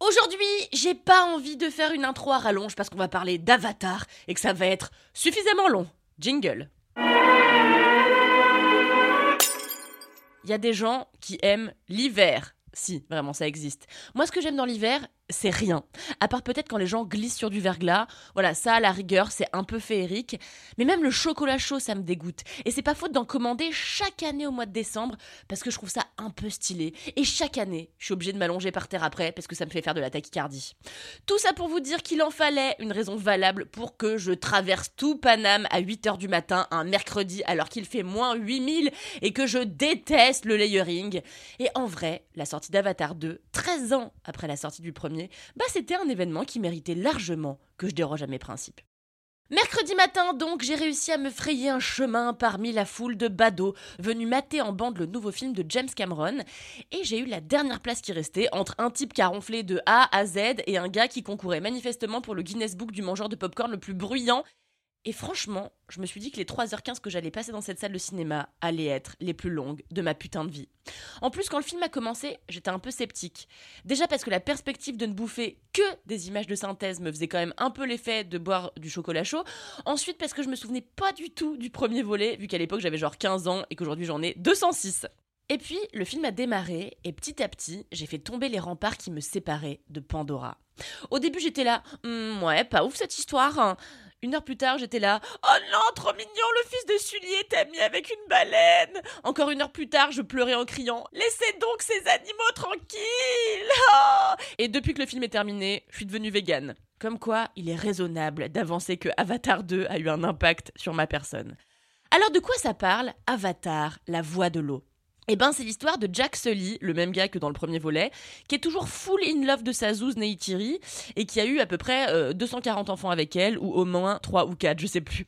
Aujourd'hui, j'ai pas envie de faire une intro à rallonge parce qu'on va parler d'Avatar et que ça va être suffisamment long. Jingle. Il y a des gens qui aiment l'hiver. Si, vraiment, ça existe. Moi, ce que j'aime dans l'hiver, c'est rien. À part peut-être quand les gens glissent sur du verglas. Voilà, ça, à la rigueur, c'est un peu féerique. Mais même le chocolat chaud, ça me dégoûte. Et c'est pas faute d'en commander chaque année au mois de décembre parce que je trouve ça un peu stylé. Et chaque année, je suis obligée de m'allonger par terre après parce que ça me fait faire de la tachycardie. Tout ça pour vous dire qu'il en fallait une raison valable pour que je traverse tout Paname à 8h du matin un mercredi alors qu'il fait moins 8000 et que je déteste le layering. Et en vrai, la sortie d'Avatar 2, 13 ans après la sortie du premier, bah c'était un événement qui méritait largement que je déroge à mes principes. Mercredi matin, donc, j'ai réussi à me frayer un chemin parmi la foule de badauds venus mater en bande le nouveau film de James Cameron. Et j'ai eu la dernière place qui restait entre un type qui a ronflé de A à Z et un gars qui concourait manifestement pour le Guinness Book du mangeur de popcorn le plus bruyant. Et franchement, je me suis dit que les 3h15 que j'allais passer dans cette salle de cinéma allaient être les plus longues de ma putain de vie. En plus, quand le film a commencé, j'étais un peu sceptique. Déjà parce que la perspective de ne bouffer que des images de synthèse me faisait quand même un peu l'effet de boire du chocolat chaud. Ensuite, parce que je me souvenais pas du tout du premier volet, vu qu'à l'époque j'avais genre 15 ans et qu'aujourd'hui j'en ai 206. Et puis, le film a démarré et petit à petit, j'ai fait tomber les remparts qui me séparaient de Pandora. Au début, j'étais là, Hum, ouais, pas ouf cette histoire. hein. Une heure plus tard, j'étais là. Oh non, trop mignon, le fils de Sully est ami avec une baleine. Encore une heure plus tard, je pleurais en criant. Laissez donc ces animaux tranquilles. Oh Et depuis que le film est terminé, je suis devenue végane. Comme quoi, il est raisonnable d'avancer que Avatar 2 a eu un impact sur ma personne. Alors de quoi ça parle Avatar, la voix de l'eau? Eh ben, c'est l'histoire de Jack Sully, le même gars que dans le premier volet, qui est toujours full in love de sa zouze Neytiri et qui a eu à peu près euh, 240 enfants avec elle, ou au moins 3 ou 4, je sais plus.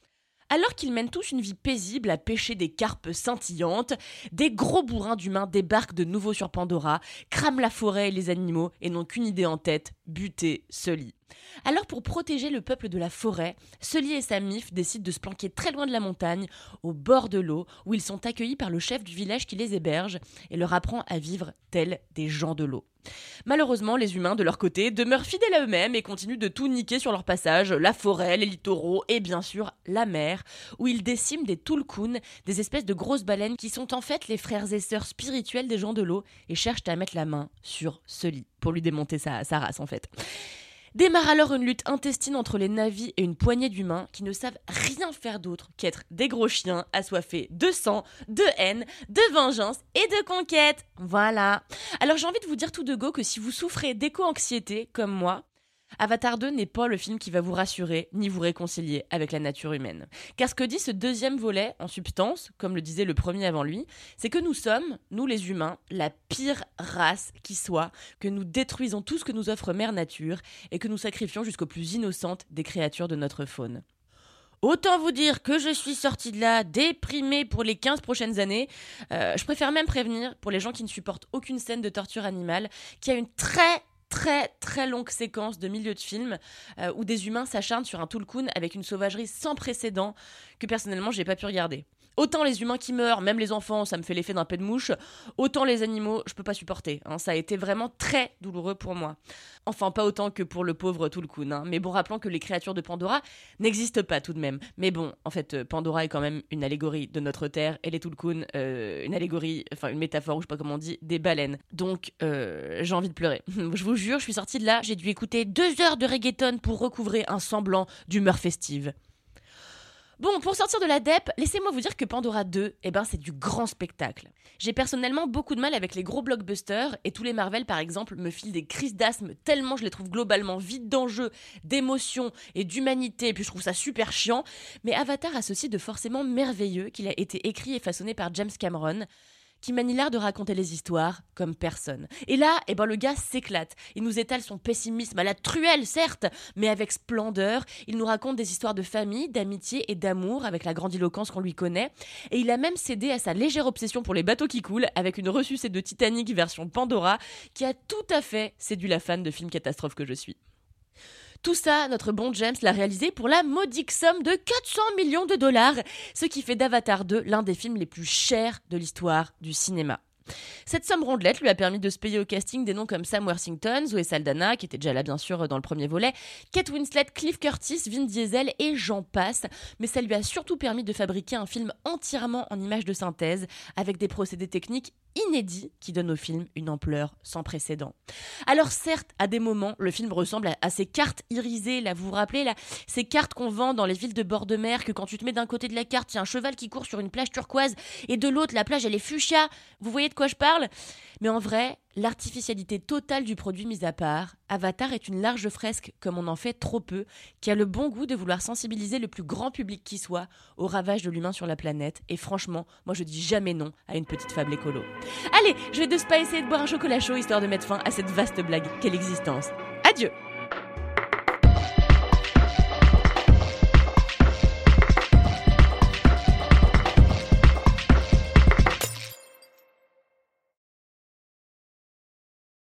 Alors qu'ils mènent tous une vie paisible à pêcher des carpes scintillantes, des gros bourrins d'humains débarquent de nouveau sur Pandora, crament la forêt et les animaux et n'ont qu'une idée en tête, buter Sully. Alors pour protéger le peuple de la forêt, Sully et sa mif décident de se planquer très loin de la montagne, au bord de l'eau, où ils sont accueillis par le chef du village qui les héberge et leur apprend à vivre tels des gens de l'eau. Malheureusement, les humains, de leur côté, demeurent fidèles à eux-mêmes et continuent de tout niquer sur leur passage, la forêt, les littoraux et bien sûr la mer, où ils déciment des Tulkun, des espèces de grosses baleines qui sont en fait les frères et sœurs spirituels des gens de l'eau et cherchent à mettre la main sur Sully pour lui démonter sa race en fait. Démarre alors une lutte intestine entre les navis et une poignée d'humains qui ne savent rien faire d'autre qu'être des gros chiens assoiffés de sang, de haine, de vengeance et de conquête. Voilà. Alors j'ai envie de vous dire tout de go que si vous souffrez d'éco-anxiété comme moi, Avatar 2 n'est pas le film qui va vous rassurer ni vous réconcilier avec la nature humaine. Car ce que dit ce deuxième volet, en substance, comme le disait le premier avant lui, c'est que nous sommes, nous les humains, la pire race qui soit, que nous détruisons tout ce que nous offre Mère Nature et que nous sacrifions jusqu'aux plus innocentes des créatures de notre faune. Autant vous dire que je suis sortie de là déprimée pour les 15 prochaines années. Euh, je préfère même prévenir, pour les gens qui ne supportent aucune scène de torture animale, qu'il y a une très très très longue séquence de milieu de film euh, où des humains s'acharnent sur un Tulkun avec une sauvagerie sans précédent que personnellement j'ai pas pu regarder. Autant les humains qui meurent, même les enfants, ça me fait l'effet d'un pet de mouche, autant les animaux, je peux pas supporter. hein. Ça a été vraiment très douloureux pour moi. Enfin, pas autant que pour le pauvre Tulkun. hein. Mais bon, rappelons que les créatures de Pandora n'existent pas tout de même. Mais bon, en fait, euh, Pandora est quand même une allégorie de notre terre et les Tulkun, euh, une allégorie, enfin une métaphore, ou je sais pas comment on dit, des baleines. Donc, euh, j'ai envie de pleurer. je vous jure, je suis sortie de là, j'ai dû écouter deux heures de reggaeton pour recouvrer un semblant d'humeur festive. Bon, pour sortir de la DEP, laissez-moi vous dire que Pandora 2, eh ben, c'est du grand spectacle. J'ai personnellement beaucoup de mal avec les gros blockbusters, et tous les Marvel, par exemple, me filent des crises d'asthme tellement je les trouve globalement vides d'enjeux, d'émotions et d'humanité, et puis je trouve ça super chiant. Mais Avatar a ceci de forcément merveilleux qu'il a été écrit et façonné par James Cameron, qui manie l'art de raconter les histoires comme personne. Et là, eh ben, le gars s'éclate. Il nous étale son pessimisme à la truelle, certes, mais avec splendeur. Il nous raconte des histoires de famille, d'amitié et d'amour avec la grandiloquence qu'on lui connaît. Et il a même cédé à sa légère obsession pour les bateaux qui coulent avec une ressucée de Titanic version Pandora qui a tout à fait séduit la fan de films catastrophes que je suis. Tout ça, notre bon James l'a réalisé pour la modique somme de 400 millions de dollars, ce qui fait d'Avatar 2 l'un des films les plus chers de l'histoire du cinéma. Cette somme rondelette lui a permis de se payer au casting des noms comme Sam Worthington, Zoé Saldana, qui était déjà là bien sûr dans le premier volet, Kate Winslet, Cliff Curtis, Vin Diesel et j'en passe, mais ça lui a surtout permis de fabriquer un film entièrement en images de synthèse, avec des procédés techniques inédits qui donnent au film une ampleur sans précédent. Alors certes, à des moments, le film ressemble à, ces cartes irisées, là, vous vous rappelez, là, ces cartes qu'on vend dans les villes de bord de mer, que quand tu te mets d'un côté de la carte, il y a un cheval qui court sur une plage turquoise, et de l'autre, la plage, elle est fuchsia. Vous voyez de quoi je parle? Mais en vrai, l'artificialité totale du produit mis à part, Avatar est une large fresque, comme on en fait trop peu, qui a le bon goût de vouloir sensibiliser le plus grand public qui soit au ravage de l'humain sur la planète, et franchement, moi je dis jamais non à une petite fable écolo. Allez, je vais de ce pas essayer de boire un chocolat chaud histoire de mettre fin à cette vaste blague qu'est l'existence. Adieu